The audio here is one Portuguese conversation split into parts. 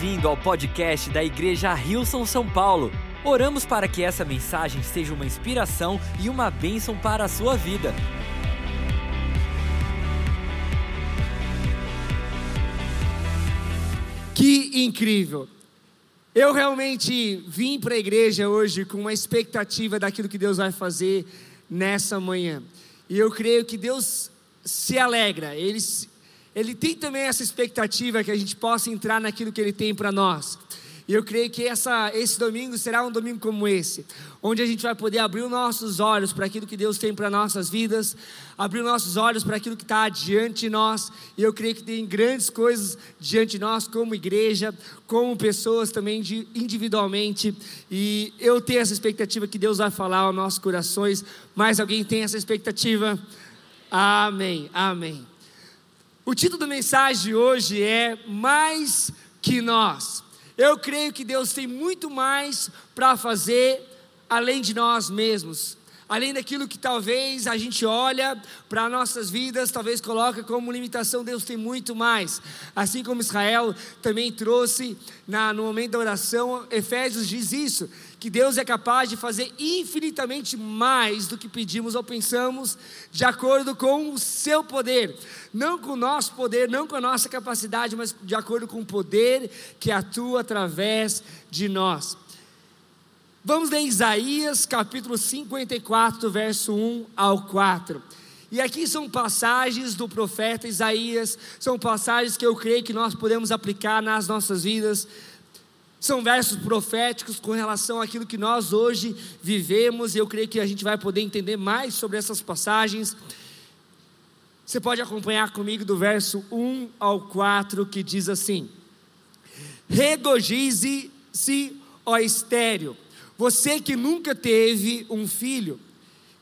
bem-vindo ao podcast da Igreja Rilson São Paulo. Oramos para que essa mensagem seja uma inspiração e uma bênção para a sua vida. Que incrível! Eu realmente vim para a igreja hoje com uma expectativa daquilo que Deus vai fazer nessa manhã. E eu creio que Deus se alegra, Ele ele tem também essa expectativa que a gente possa entrar naquilo que Ele tem para nós. E eu creio que essa, esse domingo será um domingo como esse, onde a gente vai poder abrir os nossos olhos para aquilo que Deus tem para nossas vidas, abrir os nossos olhos para aquilo que está diante de nós. E eu creio que tem grandes coisas diante de nós, como igreja, como pessoas também individualmente. E eu tenho essa expectativa que Deus vai falar aos nossos corações. Mais alguém tem essa expectativa? Amém, amém. O título da mensagem de hoje é Mais que Nós. Eu creio que Deus tem muito mais para fazer além de nós mesmos além daquilo que talvez a gente olha para nossas vidas, talvez coloca como limitação, Deus tem muito mais. Assim como Israel também trouxe na, no momento da oração, Efésios diz isso, que Deus é capaz de fazer infinitamente mais do que pedimos ou pensamos, de acordo com o seu poder, não com o nosso poder, não com a nossa capacidade, mas de acordo com o poder que atua através de nós. Vamos ler Isaías capítulo 54, verso 1 ao 4. E aqui são passagens do profeta Isaías, são passagens que eu creio que nós podemos aplicar nas nossas vidas. São versos proféticos com relação àquilo que nós hoje vivemos, e eu creio que a gente vai poder entender mais sobre essas passagens. Você pode acompanhar comigo do verso 1 ao 4, que diz assim: Regozije-se, ó estéreo você que nunca teve um filho,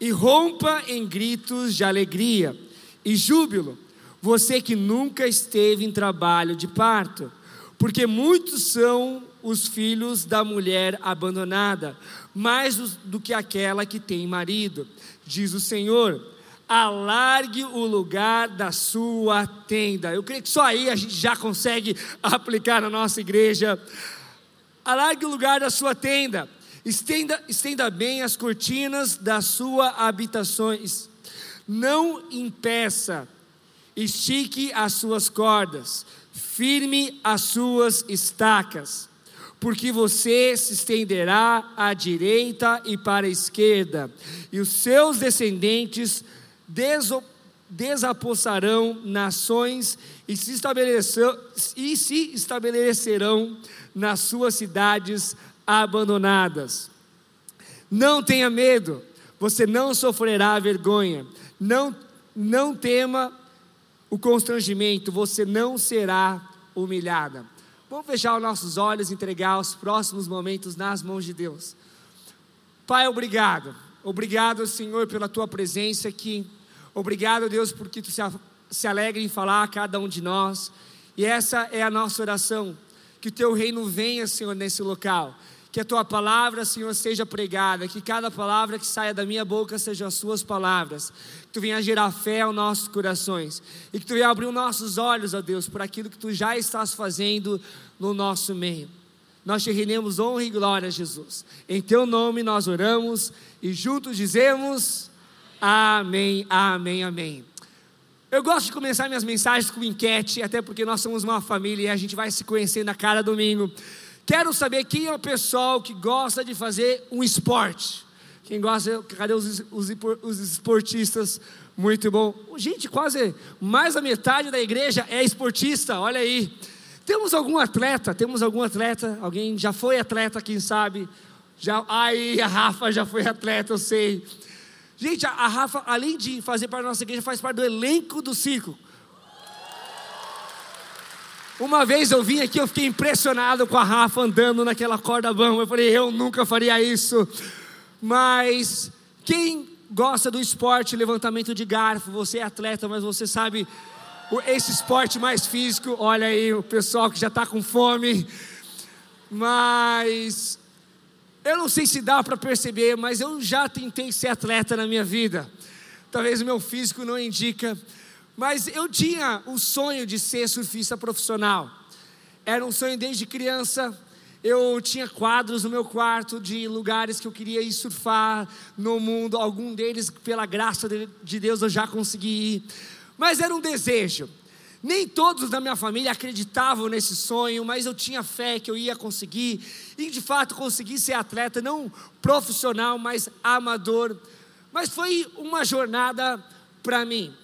e rompa em gritos de alegria e júbilo. Você que nunca esteve em trabalho de parto, porque muitos são os filhos da mulher abandonada, mais do que aquela que tem marido, diz o Senhor. Alargue o lugar da sua tenda. Eu creio que só aí a gente já consegue aplicar na nossa igreja. Alargue o lugar da sua tenda Estenda, estenda bem as cortinas da sua habitações. Não impeça, estique as suas cordas, firme as suas estacas, porque você se estenderá à direita e para a esquerda, e os seus descendentes desapossarão nações e se, e se estabelecerão nas suas cidades abandonadas. Não tenha medo, você não sofrerá vergonha. Não, não tema o constrangimento, você não será humilhada. Vamos fechar os nossos olhos entregar os próximos momentos nas mãos de Deus. Pai, obrigado. Obrigado, Senhor, pela tua presença aqui. Obrigado, Deus, porque tu se alegra em falar a cada um de nós. E essa é a nossa oração. Que o teu reino venha, Senhor, nesse local que a tua palavra, Senhor, seja pregada, que cada palavra que saia da minha boca sejam as suas palavras, que tu venha gerar fé aos nossos corações e que tu venha abrir os nossos olhos, ó Deus, por aquilo que tu já estás fazendo no nosso meio. Nós te rendemos honra e glória, Jesus. Em teu nome nós oramos e juntos dizemos: Amém, Amém, Amém. Eu gosto de começar minhas mensagens com enquete, até porque nós somos uma família e a gente vai se conhecendo a cada domingo. Quero saber quem é o pessoal que gosta de fazer um esporte. Quem gosta, cadê os, os, os esportistas? Muito bom. Gente, quase mais da metade da igreja é esportista, olha aí. Temos algum atleta? Temos algum atleta? Alguém já foi atleta, quem sabe? Já, aí a Rafa já foi atleta, eu sei. Gente, a, a Rafa, além de fazer parte da nossa igreja, faz parte do elenco do circo. Uma vez eu vim aqui, eu fiquei impressionado com a Rafa andando naquela corda bamba. Eu falei, eu nunca faria isso. Mas quem gosta do esporte, levantamento de garfo, você é atleta, mas você sabe esse esporte mais físico, olha aí o pessoal que já está com fome. Mas eu não sei se dá para perceber, mas eu já tentei ser atleta na minha vida. Talvez o meu físico não indica, mas eu tinha o sonho de ser surfista profissional. era um sonho desde criança. Eu tinha quadros no meu quarto de lugares que eu queria ir surfar no mundo. Algum deles, pela graça de Deus, eu já consegui ir. Mas era um desejo. Nem todos da minha família acreditavam nesse sonho, mas eu tinha fé que eu ia conseguir. E de fato consegui ser atleta, não profissional, mas amador. Mas foi uma jornada para mim.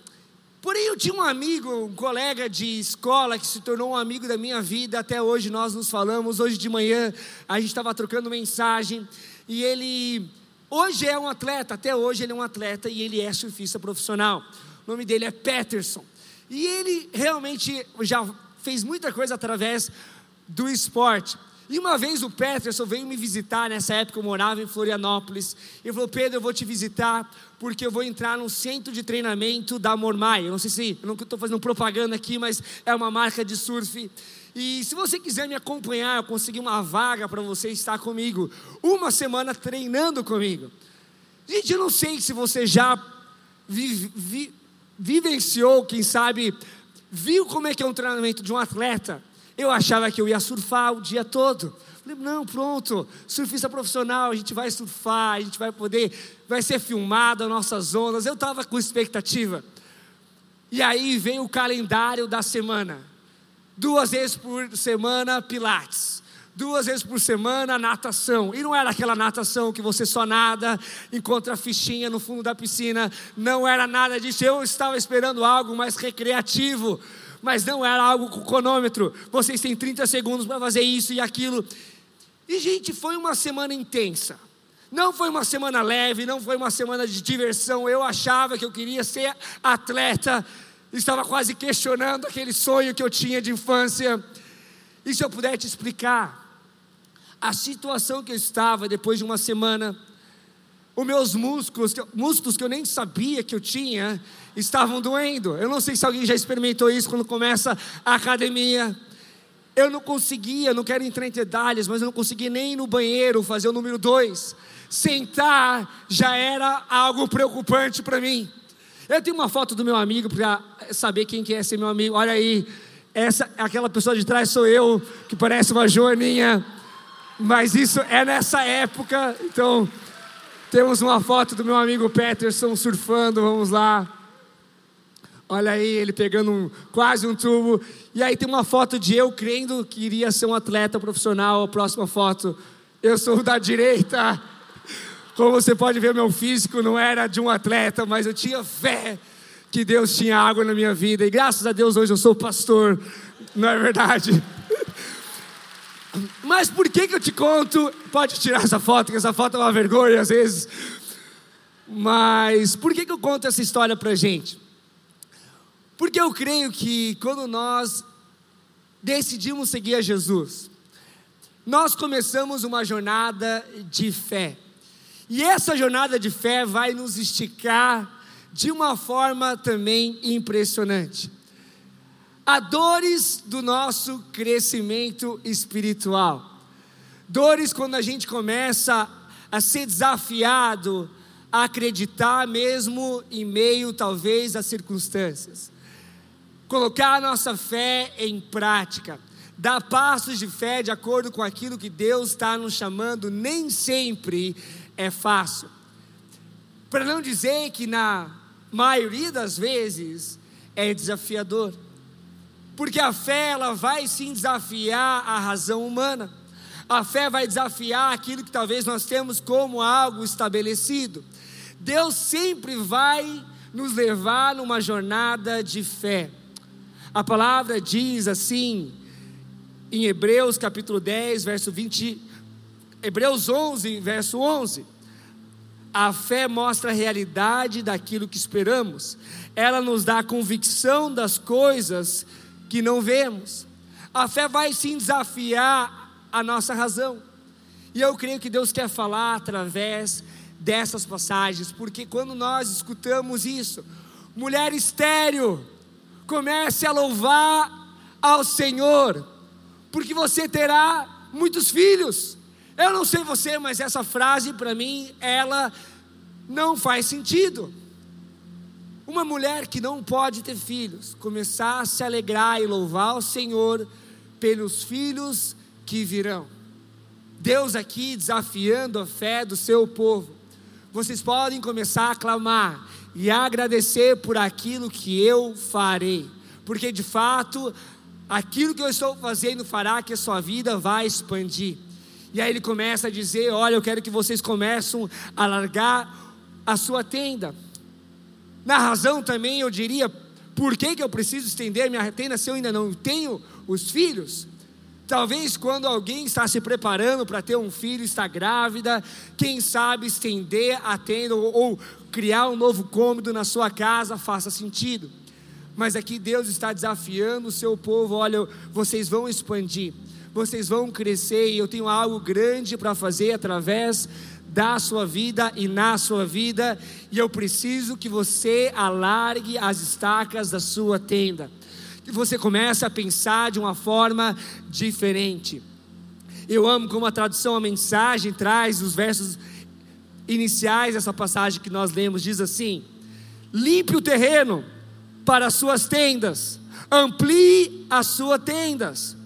Porém, eu tinha um amigo, um colega de escola que se tornou um amigo da minha vida. Até hoje nós nos falamos. Hoje de manhã a gente estava trocando mensagem. E ele, hoje é um atleta, até hoje ele é um atleta e ele é surfista profissional. O nome dele é Peterson. E ele realmente já fez muita coisa através do esporte. E uma vez o Peterson veio me visitar, nessa época eu morava em Florianópolis, e falou: Pedro, eu vou te visitar porque eu vou entrar no centro de treinamento da Mormai. Eu não sei se, eu não estou fazendo propaganda aqui, mas é uma marca de surf. E se você quiser me acompanhar, eu consegui uma vaga para você estar comigo, uma semana treinando comigo. Gente, eu não sei se você já vi, vi, vivenciou, quem sabe, viu como é que é um treinamento de um atleta. Eu achava que eu ia surfar o dia todo. Falei, não, pronto, surfista profissional, a gente vai surfar, a gente vai poder, vai ser filmado as nossas ondas. Eu estava com expectativa. E aí vem o calendário da semana. Duas vezes por semana, Pilates. Duas vezes por semana, natação. E não era aquela natação que você só nada, encontra a fichinha no fundo da piscina. Não era nada disso. Eu estava esperando algo mais recreativo mas não era algo com cronômetro. Vocês têm 30 segundos para fazer isso e aquilo. E, gente, foi uma semana intensa. Não foi uma semana leve, não foi uma semana de diversão. Eu achava que eu queria ser atleta, estava quase questionando aquele sonho que eu tinha de infância. E se eu puder te explicar, a situação que eu estava depois de uma semana, os meus músculos, músculos que eu nem sabia que eu tinha, estavam doendo. Eu não sei se alguém já experimentou isso quando começa a academia. Eu não conseguia, não quero entrar em detalhes, mas eu não conseguia nem ir no banheiro fazer o número dois. Sentar já era algo preocupante para mim. Eu tenho uma foto do meu amigo para saber quem que é esse meu amigo. Olha aí, essa, aquela pessoa de trás sou eu, que parece uma joaninha. Mas isso é nessa época, então temos uma foto do meu amigo Peterson surfando, vamos lá. Olha aí, ele pegando um, quase um tubo. E aí tem uma foto de eu crendo que iria ser um atleta profissional. A próxima foto, eu sou da direita. Como você pode ver, meu físico não era de um atleta, mas eu tinha fé que Deus tinha água na minha vida. E graças a Deus hoje eu sou pastor. Não é verdade? Mas por que, que eu te conto? Pode tirar essa foto, que essa foto é uma vergonha às vezes. Mas por que, que eu conto essa história pra gente? Porque eu creio que quando nós decidimos seguir a Jesus, nós começamos uma jornada de fé. E essa jornada de fé vai nos esticar de uma forma também impressionante a dores do nosso crescimento espiritual. Dores quando a gente começa a ser desafiado a acreditar mesmo em meio talvez às circunstâncias. Colocar a nossa fé em prática, dar passos de fé de acordo com aquilo que Deus está nos chamando, nem sempre é fácil. Para não dizer que na maioria das vezes é desafiador. Porque a fé ela vai sim desafiar a razão humana. A fé vai desafiar aquilo que talvez nós temos como algo estabelecido. Deus sempre vai nos levar numa jornada de fé. A palavra diz assim, em Hebreus capítulo 10, verso 20, Hebreus 11, verso 11. A fé mostra a realidade daquilo que esperamos. Ela nos dá a convicção das coisas que não vemos. A fé vai sim desafiar a nossa razão. E eu creio que Deus quer falar através dessas passagens, porque quando nós escutamos isso, mulher estéreo, comece a louvar ao Senhor, porque você terá muitos filhos. Eu não sei você, mas essa frase para mim, ela não faz sentido. Uma mulher que não pode ter filhos, começar a se alegrar e louvar o Senhor pelos filhos que virão. Deus aqui desafiando a fé do seu povo. Vocês podem começar a clamar e agradecer por aquilo que eu farei, porque de fato, aquilo que eu estou fazendo fará que a sua vida vá expandir. E aí ele começa a dizer: Olha, eu quero que vocês comecem a largar a sua tenda. Na razão também eu diria: por que, que eu preciso estender minha tenda se eu ainda não tenho os filhos? Talvez quando alguém está se preparando para ter um filho, está grávida, quem sabe estender a tenda ou, ou criar um novo cômodo na sua casa faça sentido. Mas aqui Deus está desafiando o seu povo: olha, vocês vão expandir, vocês vão crescer, e eu tenho algo grande para fazer através da sua vida e na sua vida, e eu preciso que você alargue as estacas da sua tenda que você começa a pensar de uma forma diferente. Eu amo como a tradução, a mensagem traz os versos iniciais dessa passagem que nós lemos, diz assim: limpe o terreno para as suas tendas, amplie as suas tendas,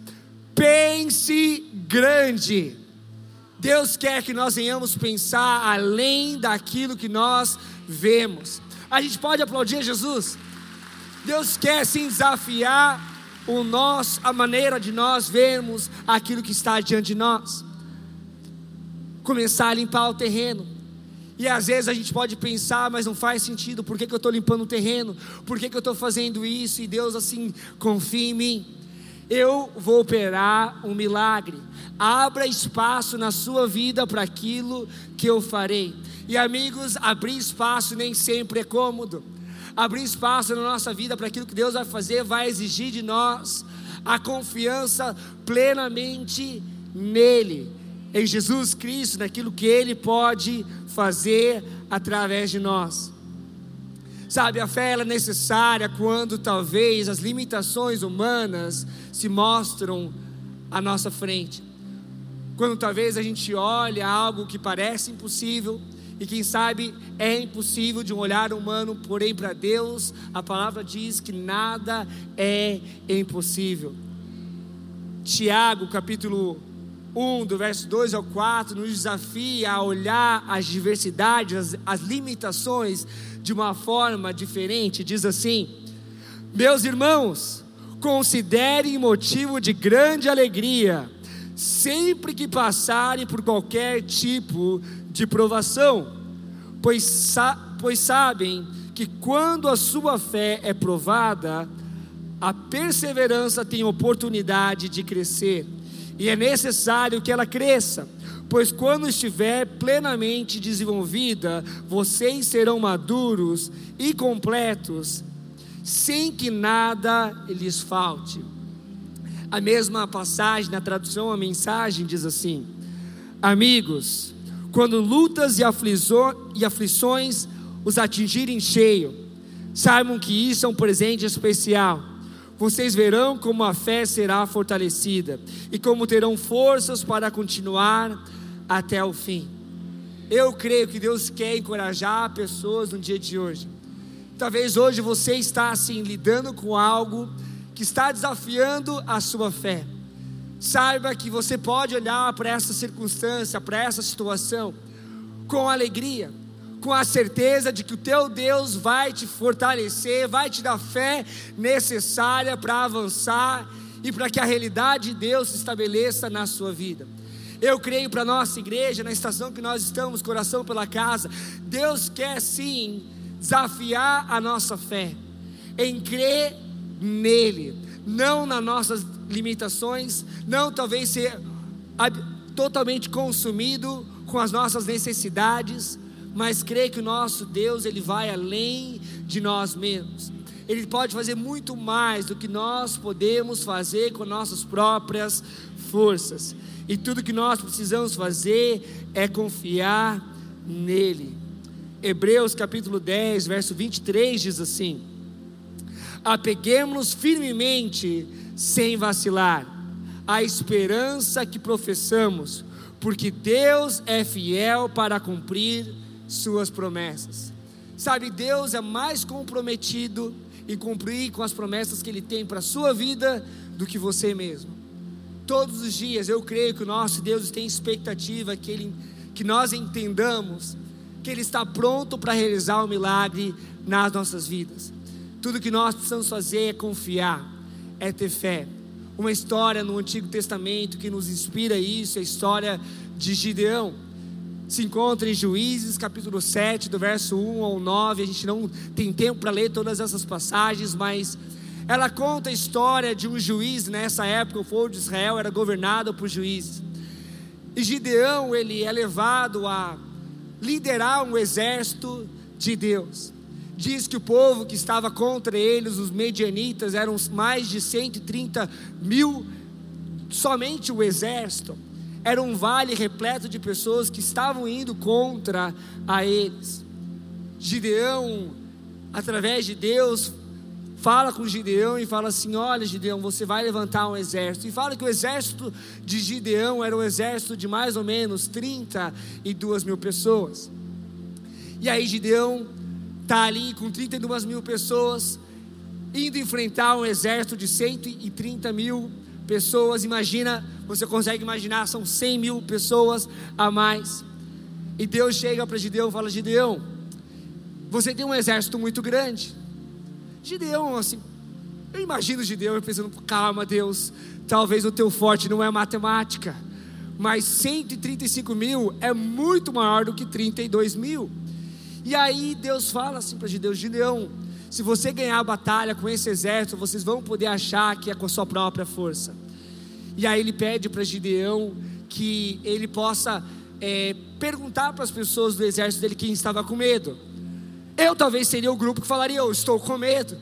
pense grande. Deus quer que nós venhamos pensar além daquilo que nós vemos. A gente pode aplaudir Jesus? Deus quer sim desafiar o nós, a maneira de nós vermos aquilo que está diante de nós. Começar a limpar o terreno. E às vezes a gente pode pensar, mas não faz sentido, por que, que eu estou limpando o terreno? Por que, que eu estou fazendo isso? E Deus assim, confia em mim. Eu vou operar um milagre. Abra espaço na sua vida para aquilo que eu farei. E amigos, abrir espaço nem sempre é cômodo abrir espaço na nossa vida para aquilo que Deus vai fazer, vai exigir de nós a confiança plenamente nele, em Jesus Cristo, naquilo que ele pode fazer através de nós. Sabe, a fé é necessária quando talvez as limitações humanas se mostram à nossa frente. Quando talvez a gente olha algo que parece impossível, e quem sabe é impossível de um olhar humano, porém para Deus a palavra diz que nada é impossível. Tiago, capítulo 1, do verso 2 ao 4, nos desafia a olhar as diversidades, as, as limitações de uma forma diferente. Diz assim: Meus irmãos, considerem motivo de grande alegria sempre que passarem por qualquer tipo de provação, pois, sa pois sabem que quando a sua fé é provada, a perseverança tem oportunidade de crescer, e é necessário que ela cresça, pois quando estiver plenamente desenvolvida, vocês serão maduros e completos, sem que nada lhes falte. A mesma passagem na tradução, a mensagem diz assim: Amigos, quando lutas e, e aflições os atingirem cheio, saibam que isso é um presente especial. Vocês verão como a fé será fortalecida e como terão forças para continuar até o fim. Eu creio que Deus quer encorajar pessoas no dia de hoje. Talvez hoje você está assim lidando com algo que está desafiando a sua fé. Saiba que você pode olhar para essa circunstância, para essa situação, com alegria, com a certeza de que o teu Deus vai te fortalecer, vai te dar fé necessária para avançar e para que a realidade de Deus se estabeleça na sua vida. Eu creio para nossa igreja, na estação que nós estamos, coração pela casa, Deus quer sim desafiar a nossa fé, em crer nele, não nas nossas limitações, não talvez ser totalmente consumido com as nossas necessidades, mas crer que o nosso Deus ele vai além de nós mesmos. Ele pode fazer muito mais do que nós podemos fazer com nossas próprias forças. E tudo que nós precisamos fazer é confiar nele. Hebreus capítulo 10, verso 23 diz assim: Apeguemos-nos firmemente sem vacilar, a esperança que professamos, porque Deus é fiel para cumprir suas promessas. Sabe, Deus é mais comprometido em cumprir com as promessas que Ele tem para a sua vida do que você mesmo. todos os dias eu creio que o nosso Deus tem expectativa que, ele, que nós entendamos que Ele está pronto para realizar o um milagre nas nossas vidas. Tudo que nós precisamos fazer é confiar, é ter fé. Uma história no Antigo Testamento que nos inspira isso é a história de Gideão. Se encontra em Juízes, capítulo 7, do verso 1 ao 9. A gente não tem tempo para ler todas essas passagens, mas ela conta a história de um juiz, nessa época o povo de Israel era governado por juízes. E Gideão, ele é levado a liderar um exército de Deus. Diz que o povo que estava contra eles, os medianitas, eram mais de 130 mil, somente o exército. Era um vale repleto de pessoas que estavam indo contra a eles. Gideão, através de Deus, fala com Gideão e fala assim: Olha, Gideão, você vai levantar um exército. E fala que o exército de Gideão era um exército de mais ou menos 32 mil pessoas. E aí Gideão está ali com 32 mil pessoas, indo enfrentar um exército de 130 mil pessoas. Imagina, você consegue imaginar, são 100 mil pessoas a mais. E Deus chega para Gideão e fala: Gideão, você tem um exército muito grande Gideão, assim, eu imagino Gideão pensando, calma Deus, talvez o teu forte não é matemática, mas 135 mil é muito maior do que 32 mil. E aí Deus fala assim para Gideão, Gideão, se você ganhar a batalha com esse exército, vocês vão poder achar que é com a sua própria força. E aí ele pede para Gideão que ele possa é, perguntar para as pessoas do exército dele quem estava com medo. Eu talvez seria o grupo que falaria: Eu estou com medo.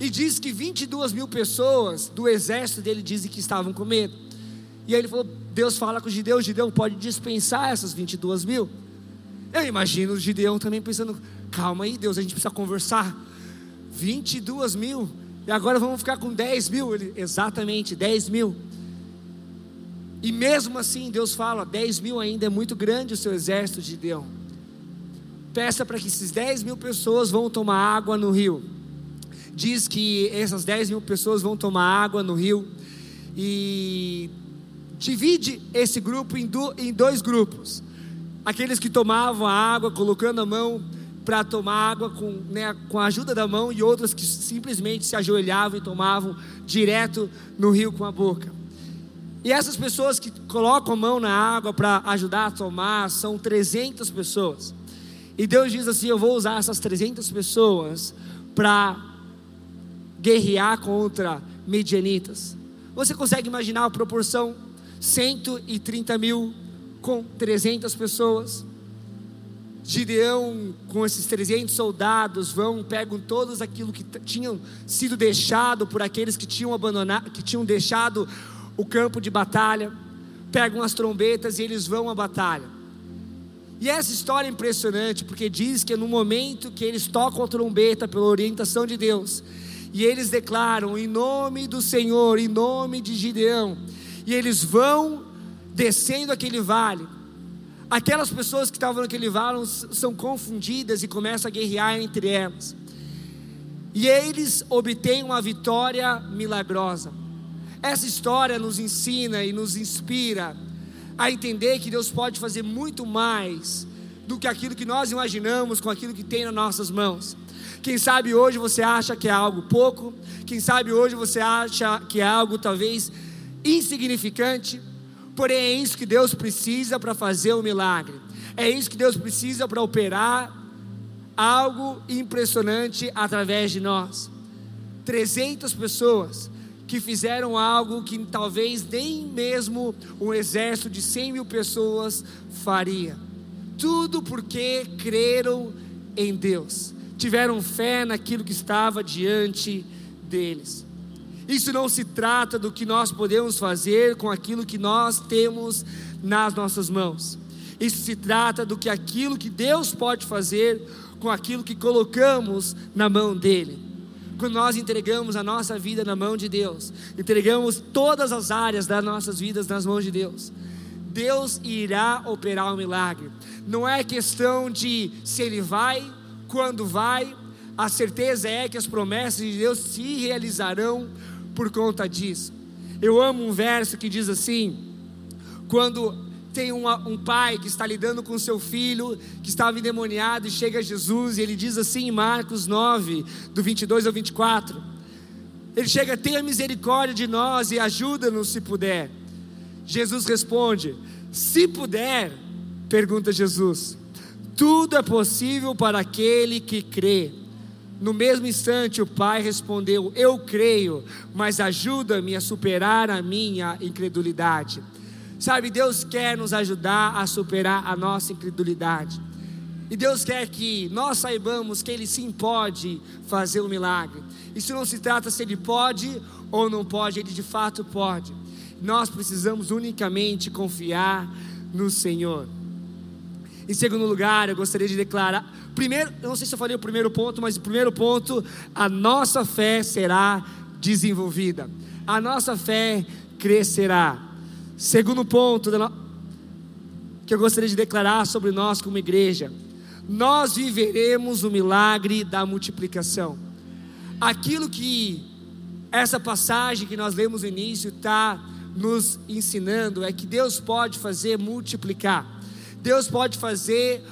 E diz que 22 mil pessoas do exército dele dizem que estavam com medo. E aí ele falou: Deus fala com Gideão: Gideão pode dispensar essas 22 mil. Eu imagino o Gideão também pensando: Calma aí, Deus, a gente precisa conversar. 22 mil. E agora vamos ficar com 10 mil. Ele, exatamente, 10 mil. E mesmo assim, Deus fala: 10 mil ainda é muito grande o seu exército, Gideão peça para que esses 10 mil pessoas vão tomar água no rio. Diz que essas 10 mil pessoas vão tomar água no rio e divide esse grupo em dois grupos. Aqueles que tomavam a água colocando a mão para tomar água com, né, com a ajuda da mão e outros que simplesmente se ajoelhavam e tomavam direto no rio com a boca. E essas pessoas que colocam a mão na água para ajudar a tomar são 300 pessoas. E Deus diz assim: Eu vou usar essas 300 pessoas para guerrear contra medianitas. Você consegue imaginar a proporção? 130 mil com 300 pessoas. Gideão, com esses 300 soldados, vão, pegam todos aquilo que tinham sido deixado por aqueles que tinham abandonado, que tinham deixado o campo de batalha, pegam as trombetas e eles vão à batalha. E essa história é impressionante, porque diz que no momento que eles tocam a trombeta pela orientação de Deus, e eles declaram em nome do Senhor, em nome de Gideão, e eles vão descendo aquele vale. Aquelas pessoas que estavam naquele vale são confundidas e começam a guerrear entre elas. E eles obtêm uma vitória milagrosa. Essa história nos ensina e nos inspira a entender que Deus pode fazer muito mais do que aquilo que nós imaginamos com aquilo que tem nas nossas mãos. Quem sabe hoje você acha que é algo pouco, quem sabe hoje você acha que é algo talvez insignificante, porém é isso que Deus precisa para fazer o milagre, é isso que Deus precisa para operar algo impressionante através de nós. 300 pessoas que fizeram algo que talvez nem mesmo um exército de 100 mil pessoas faria. Tudo porque creram em Deus, tiveram fé naquilo que estava diante deles. Isso não se trata do que nós podemos fazer com aquilo que nós temos nas nossas mãos. Isso se trata do que aquilo que Deus pode fazer com aquilo que colocamos na mão dele quando nós entregamos a nossa vida na mão de Deus, entregamos todas as áreas das nossas vidas nas mãos de Deus, Deus irá operar o um milagre. Não é questão de se Ele vai, quando vai, a certeza é que as promessas de Deus se realizarão por conta disso. Eu amo um verso que diz assim: quando tem uma, um pai que está lidando com seu filho que estava endemoniado e chega a Jesus e ele diz assim em Marcos 9, do 22 ao 24: Ele chega, tenha misericórdia de nós e ajuda-nos se puder. Jesus responde: Se puder, pergunta Jesus, tudo é possível para aquele que crê. No mesmo instante, o pai respondeu: Eu creio, mas ajuda-me a superar a minha incredulidade. Sabe, Deus quer nos ajudar a superar a nossa incredulidade. E Deus quer que nós saibamos que Ele sim pode fazer o um milagre. Isso não se trata se Ele pode ou não pode, Ele de fato pode. Nós precisamos unicamente confiar no Senhor. Em segundo lugar, eu gostaria de declarar. Primeiro, eu não sei se eu falei o primeiro ponto, mas o primeiro ponto, a nossa fé será desenvolvida. A nossa fé crescerá. Segundo ponto que eu gostaria de declarar sobre nós como igreja, nós viveremos o milagre da multiplicação. Aquilo que essa passagem que nós lemos no início está nos ensinando é que Deus pode fazer multiplicar. Deus pode fazer,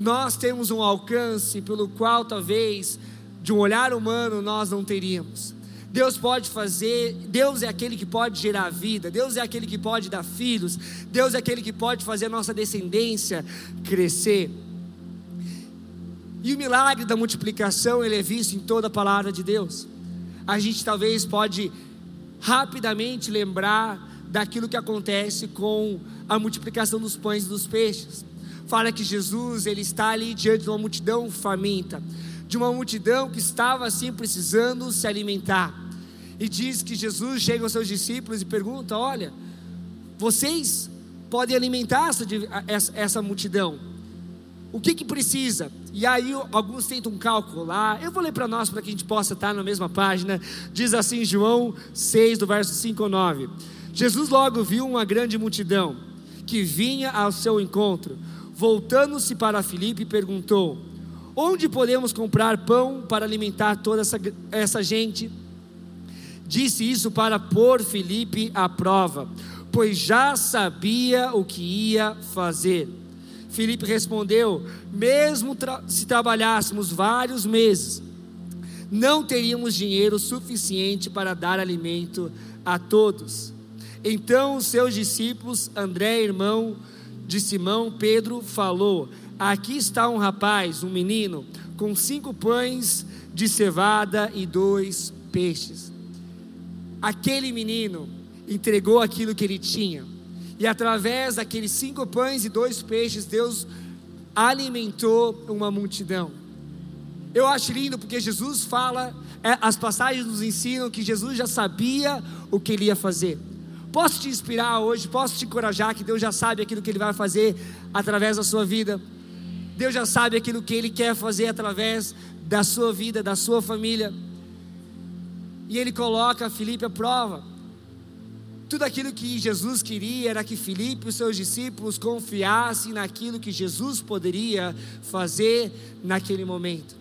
nós temos um alcance pelo qual talvez de um olhar humano nós não teríamos. Deus pode fazer, Deus é aquele que pode gerar vida, Deus é aquele que pode dar filhos, Deus é aquele que pode fazer a nossa descendência crescer. E o milagre da multiplicação, ele é visto em toda a palavra de Deus. A gente talvez pode rapidamente lembrar daquilo que acontece com a multiplicação dos pães e dos peixes. Fala que Jesus ele está ali diante de uma multidão faminta, de uma multidão que estava assim precisando se alimentar. E diz que Jesus chega aos seus discípulos e pergunta: Olha, vocês podem alimentar essa, essa, essa multidão. O que que precisa? E aí alguns tentam calcular. Eu vou ler para nós para que a gente possa estar na mesma página. Diz assim João 6 do verso 5 ao 9. Jesus logo viu uma grande multidão que vinha ao seu encontro. Voltando-se para Filipe, perguntou: Onde podemos comprar pão para alimentar toda essa, essa gente? Disse isso para pôr Filipe à prova, pois já sabia o que ia fazer. Filipe respondeu: Mesmo tra se trabalhássemos vários meses, não teríamos dinheiro suficiente para dar alimento a todos. Então os seus discípulos, André, irmão de Simão, Pedro, falou: Aqui está um rapaz, um menino, com cinco pães de cevada e dois peixes. Aquele menino entregou aquilo que ele tinha, e através daqueles cinco pães e dois peixes, Deus alimentou uma multidão. Eu acho lindo porque Jesus fala, é, as passagens nos ensinam que Jesus já sabia o que ele ia fazer. Posso te inspirar hoje, posso te encorajar que Deus já sabe aquilo que Ele vai fazer através da sua vida. Deus já sabe aquilo que Ele quer fazer através da sua vida, da sua família. E Ele coloca Filipe à prova. Tudo aquilo que Jesus queria era que Filipe e os seus discípulos confiassem naquilo que Jesus poderia fazer naquele momento.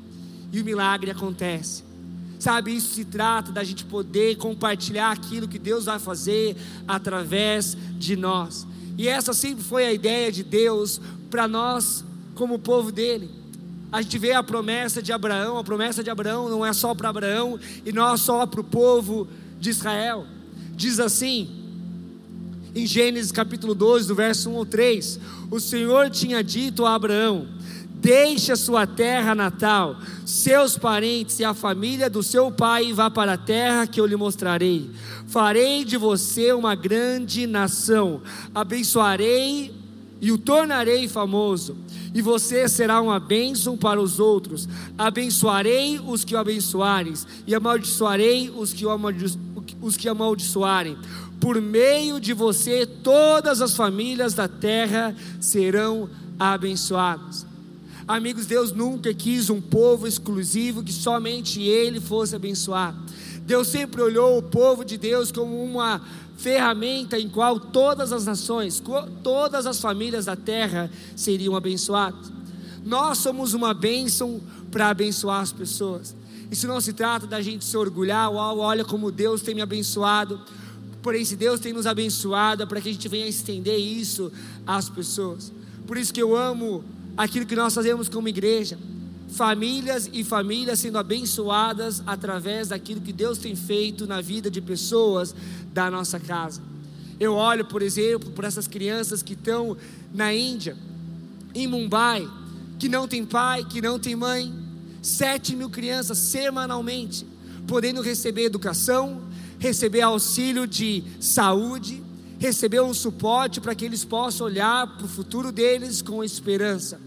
E o milagre acontece. Sabe, isso se trata da gente poder compartilhar aquilo que Deus vai fazer através de nós. E essa sempre foi a ideia de Deus para nós, como povo dele. A gente vê a promessa de Abraão, a promessa de Abraão não é só para Abraão e não é só para o povo de Israel. Diz assim, em Gênesis capítulo 12, do verso 1 ao 3: O Senhor tinha dito a Abraão: Deixe a sua terra natal, seus parentes e a família do seu pai e vá para a terra que eu lhe mostrarei. Farei de você uma grande nação, abençoarei e o tornarei famoso, e você será uma bênção para os outros. Abençoarei os que o abençoarem, e amaldiçoarei os que, o amaldiço os que amaldiçoarem. Por meio de você, todas as famílias da terra serão abençoadas. Amigos, Deus nunca quis um povo exclusivo que somente Ele fosse abençoado. Deus sempre olhou o povo de Deus como uma ferramenta em qual todas as nações, todas as famílias da terra seriam abençoadas. Nós somos uma bênção para abençoar as pessoas. Isso não se trata da gente se orgulhar, uau, olha como Deus tem me abençoado. Porém, se Deus tem nos abençoado, é para que a gente venha estender isso às pessoas. Por isso que eu amo aquilo que nós fazemos como igreja. Famílias e famílias sendo abençoadas através daquilo que Deus tem feito na vida de pessoas da nossa casa. Eu olho, por exemplo, por essas crianças que estão na Índia, em Mumbai, que não tem pai, que não tem mãe. Sete mil crianças semanalmente, podendo receber educação, receber auxílio de saúde, receber um suporte para que eles possam olhar para o futuro deles com esperança.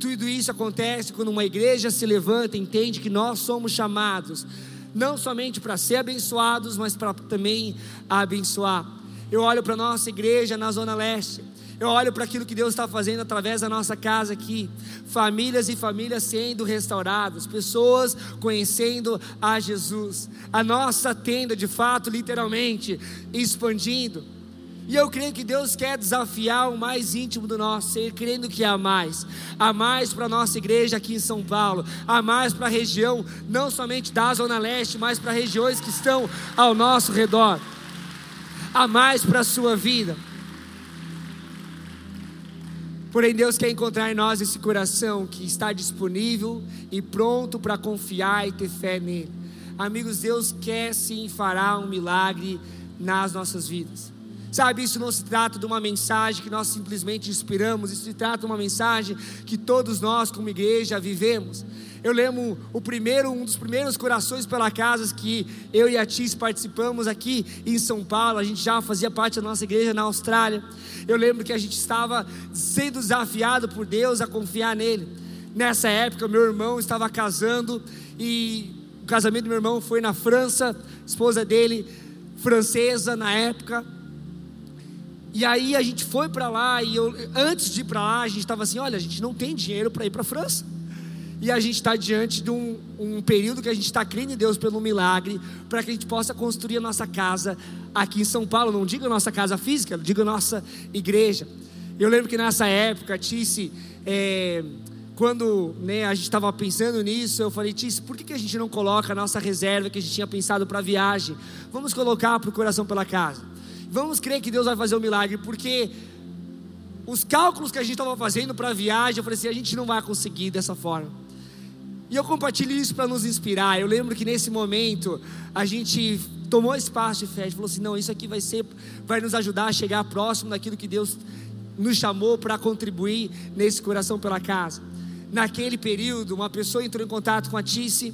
Tudo isso acontece quando uma igreja se levanta e entende que nós somos chamados, não somente para ser abençoados, mas para também abençoar. Eu olho para a nossa igreja na Zona Leste, eu olho para aquilo que Deus está fazendo através da nossa casa aqui. Famílias e famílias sendo restauradas, pessoas conhecendo a Jesus. A nossa tenda, de fato, literalmente, expandindo. E eu creio que Deus quer desafiar o mais íntimo do nosso ser, crendo que há mais. Há mais para a nossa igreja aqui em São Paulo. Há mais para a região, não somente da Zona Leste, mas para regiões que estão ao nosso redor. Há mais para a sua vida. Porém, Deus quer encontrar em nós esse coração que está disponível e pronto para confiar e ter fé nele. Amigos, Deus quer sim fará um milagre nas nossas vidas. Sabe, isso não se trata de uma mensagem que nós simplesmente inspiramos, isso se trata de uma mensagem que todos nós, como igreja, vivemos. Eu lembro o primeiro, um dos primeiros corações pela casa que eu e a Tis participamos aqui em São Paulo. A gente já fazia parte da nossa igreja na Austrália. Eu lembro que a gente estava sendo desafiado por Deus a confiar nele. Nessa época, meu irmão estava casando e o casamento do meu irmão foi na França, esposa dele francesa na época. E aí a gente foi para lá e eu, antes de ir para lá, a gente estava assim, olha, a gente não tem dinheiro para ir para a França. E a gente está diante de um, um, período que a gente está crendo em Deus pelo milagre, para que a gente possa construir a nossa casa aqui em São Paulo. Não diga nossa casa física, diga nossa igreja. Eu lembro que nessa época, Tice, é, quando né, a gente estava pensando nisso, eu falei, Tice, por que, que a gente não coloca a nossa reserva que a gente tinha pensado para a viagem? Vamos colocar para o coração pela casa. Vamos crer que Deus vai fazer o um milagre, porque os cálculos que a gente estava fazendo para a viagem, eu falei assim, a gente não vai conseguir dessa forma. E eu compartilho isso para nos inspirar. Eu lembro que nesse momento a gente tomou espaço de fé, falou assim: não, isso aqui vai ser, vai nos ajudar a chegar próximo daquilo que Deus nos chamou para contribuir nesse coração pela casa. Naquele período, uma pessoa entrou em contato com a Tice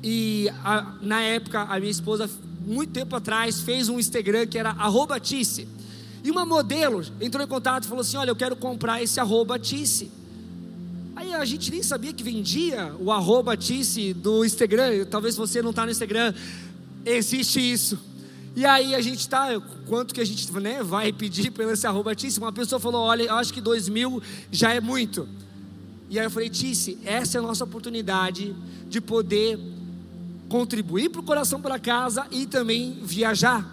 e a, na época a minha esposa, muito tempo atrás, fez um Instagram que era Tice. E uma modelo entrou em contato e falou assim: Olha, eu quero comprar esse Tice. Aí a gente nem sabia que vendia o arroba Tice do Instagram. Talvez você não está no Instagram. Existe isso. E aí a gente está, quanto que a gente né, vai pedir pelo esse arroba Tice? Uma pessoa falou, olha, eu acho que dois mil já é muito. E aí eu falei, Tice, essa é a nossa oportunidade de poder contribuir para o coração para casa e também viajar.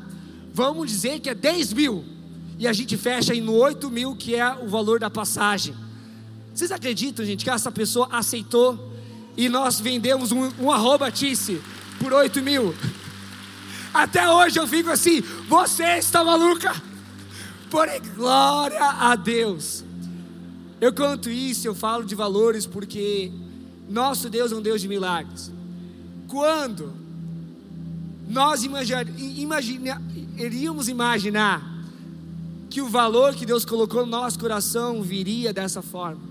Vamos dizer que é 10 mil. E a gente fecha no 8 mil, que é o valor da passagem. Vocês acreditam, gente, que essa pessoa aceitou e nós vendemos um, um arroba Tice por 8 mil? Até hoje eu fico assim, você está maluca? Porém, glória a Deus. Eu conto isso, eu falo de valores porque nosso Deus é um Deus de milagres. Quando nós imagina, imagina, iríamos imaginar que o valor que Deus colocou no nosso coração viria dessa forma?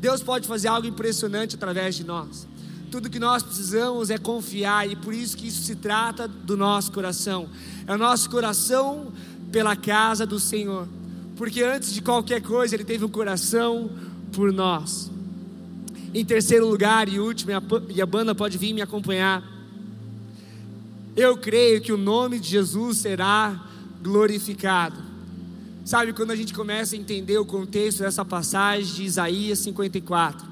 Deus pode fazer algo impressionante através de nós. Tudo que nós precisamos é confiar, e por isso que isso se trata do nosso coração. É o nosso coração pela casa do Senhor. Porque antes de qualquer coisa, Ele teve um coração por nós. Em terceiro lugar e último, e a banda pode vir me acompanhar. Eu creio que o nome de Jesus será glorificado. Sabe, quando a gente começa a entender o contexto dessa passagem de Isaías 54,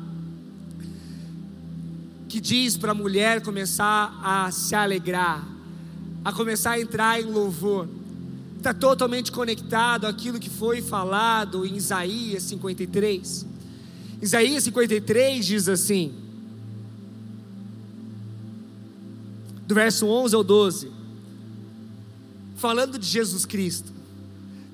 que diz para a mulher começar a se alegrar, a começar a entrar em louvor, está totalmente conectado àquilo que foi falado em Isaías 53. Isaías 53 diz assim, do verso 11 ao 12: falando de Jesus Cristo.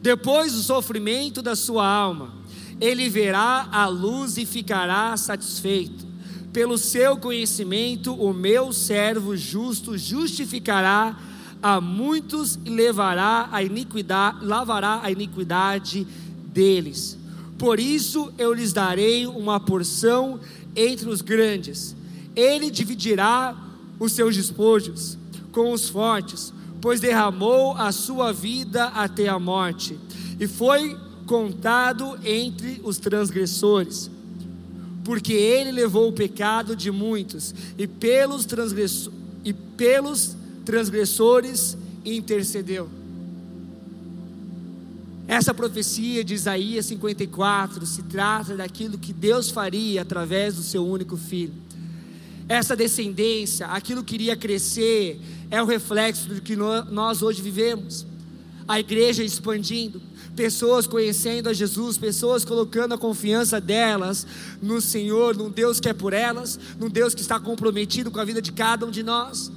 Depois do sofrimento da sua alma, ele verá a luz e ficará satisfeito. Pelo seu conhecimento, o meu servo justo justificará a muitos e levará a iniquidade, lavará a iniquidade deles. Por isso eu lhes darei uma porção entre os grandes. Ele dividirá os seus despojos com os fortes, pois derramou a sua vida até a morte, e foi contado entre os transgressores. Porque ele levou o pecado de muitos, e pelos, transgressor, e pelos transgressores intercedeu. Essa profecia de Isaías 54 se trata daquilo que Deus faria através do seu único filho. Essa descendência, aquilo que iria crescer, é o reflexo do que nós hoje vivemos. A igreja expandindo, pessoas conhecendo a Jesus, pessoas colocando a confiança delas no Senhor, num Deus que é por elas, num Deus que está comprometido com a vida de cada um de nós.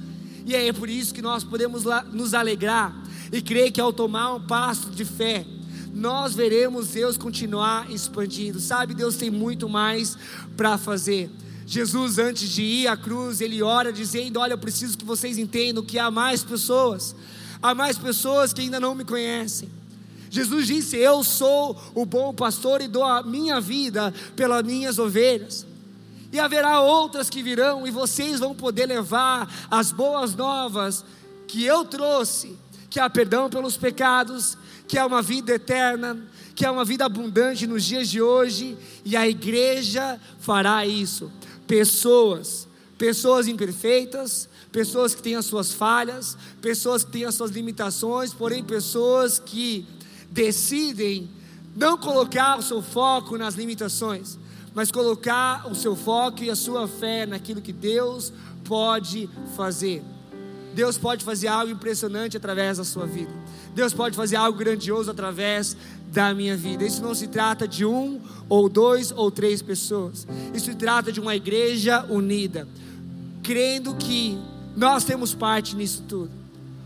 E é por isso que nós podemos nos alegrar e crer que ao tomar um passo de fé, nós veremos Deus continuar expandindo. Sabe, Deus tem muito mais para fazer. Jesus, antes de ir à cruz, ele ora dizendo: Olha, eu preciso que vocês entendam que há mais pessoas, há mais pessoas que ainda não me conhecem. Jesus disse: Eu sou o bom pastor e dou a minha vida pelas minhas ovelhas. E haverá outras que virão, e vocês vão poder levar as boas novas que eu trouxe, que há perdão pelos pecados, que há uma vida eterna, que há uma vida abundante nos dias de hoje, e a igreja fará isso. Pessoas, pessoas imperfeitas, pessoas que têm as suas falhas, pessoas que têm as suas limitações, porém pessoas que decidem não colocar o seu foco nas limitações, mas colocar o seu foco e a sua fé naquilo que Deus pode fazer. Deus pode fazer algo impressionante através da sua vida. Deus pode fazer algo grandioso através da minha vida. Isso não se trata de um ou dois ou três pessoas. Isso se trata de uma igreja unida, crendo que nós temos parte nisso tudo.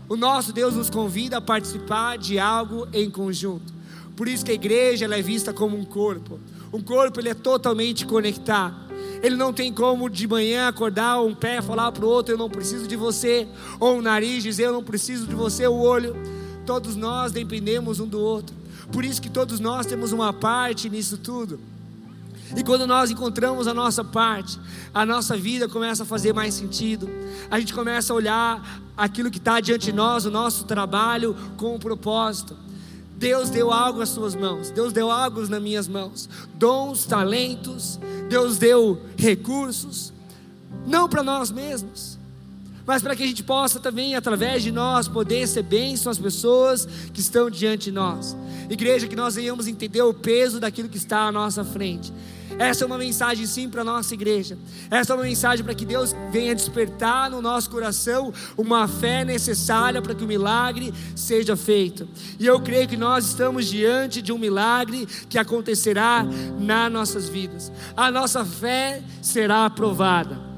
O nosso Deus nos convida a participar de algo em conjunto. Por isso que a igreja é vista como um corpo. Um corpo ele é totalmente conectado. Ele não tem como de manhã acordar um pé falar para o outro eu não preciso de você, ou um nariz dizer eu não preciso de você, o olho. Todos nós dependemos um do outro. Por isso que todos nós temos uma parte nisso tudo. E quando nós encontramos a nossa parte, a nossa vida começa a fazer mais sentido. A gente começa a olhar aquilo que está diante de nós, o nosso trabalho, com um propósito. Deus deu algo às suas mãos, Deus deu algo nas minhas mãos, dons, talentos, Deus deu recursos, não para nós mesmos, mas para que a gente possa também, através de nós, poder ser bênção às pessoas que estão diante de nós. Igreja, que nós venhamos entender o peso daquilo que está à nossa frente essa é uma mensagem sim para a nossa igreja. Essa é uma mensagem para que Deus venha despertar no nosso coração uma fé necessária para que o milagre seja feito. E eu creio que nós estamos diante de um milagre que acontecerá nas nossas vidas. A nossa fé será aprovada.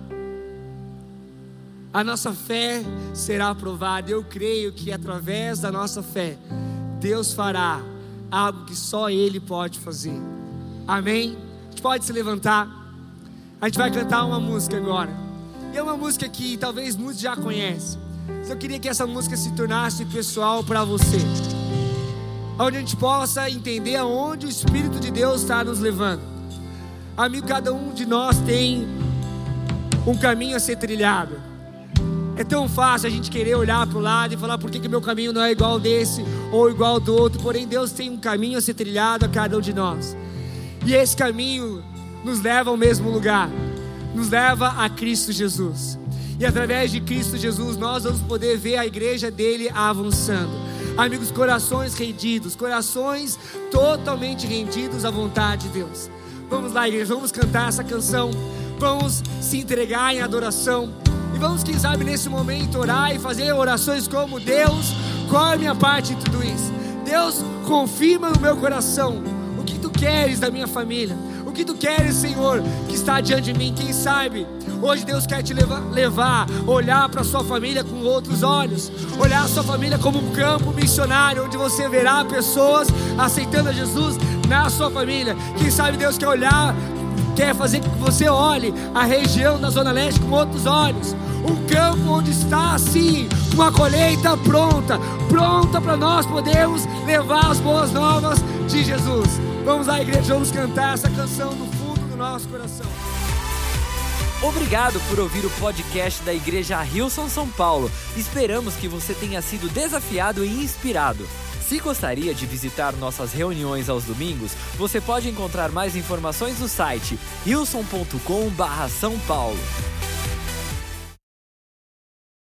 A nossa fé será aprovada. Eu creio que através da nossa fé, Deus fará algo que só Ele pode fazer. Amém? pode se levantar. A gente vai cantar uma música agora. E é uma música que talvez muitos já conhecem. Mas eu queria que essa música se tornasse pessoal para você. Onde a gente possa entender aonde o Espírito de Deus está nos levando. Amigo, cada um de nós tem um caminho a ser trilhado. É tão fácil a gente querer olhar para o lado e falar por que, que meu caminho não é igual desse ou igual do outro. Porém, Deus tem um caminho a ser trilhado a cada um de nós. E esse caminho nos leva ao mesmo lugar, nos leva a Cristo Jesus. E através de Cristo Jesus nós vamos poder ver a igreja dele avançando. Amigos, corações rendidos, corações totalmente rendidos à vontade de Deus. Vamos lá, igreja, vamos cantar essa canção, vamos se entregar em adoração. E vamos, quem sabe, nesse momento orar e fazer orações como Deus, qual é a minha parte em tudo isso? Deus, confirma no meu coração queres da minha família? O que tu queres, Senhor, que está diante de mim? Quem sabe? Hoje Deus quer te levar, olhar para sua família com outros olhos, olhar a sua família como um campo missionário, onde você verá pessoas aceitando a Jesus na sua família. Quem sabe Deus quer olhar, quer fazer com que você olhe a região da Zona Leste com outros olhos. Um campo onde está assim, uma colheita pronta, pronta para nós podermos levar as boas novas de Jesus. Vamos lá, igreja, vamos cantar essa canção no fundo do nosso coração. Obrigado por ouvir o podcast da Igreja Rilson São Paulo. Esperamos que você tenha sido desafiado e inspirado. Se gostaria de visitar nossas reuniões aos domingos, você pode encontrar mais informações no site rilson.com/são paulo.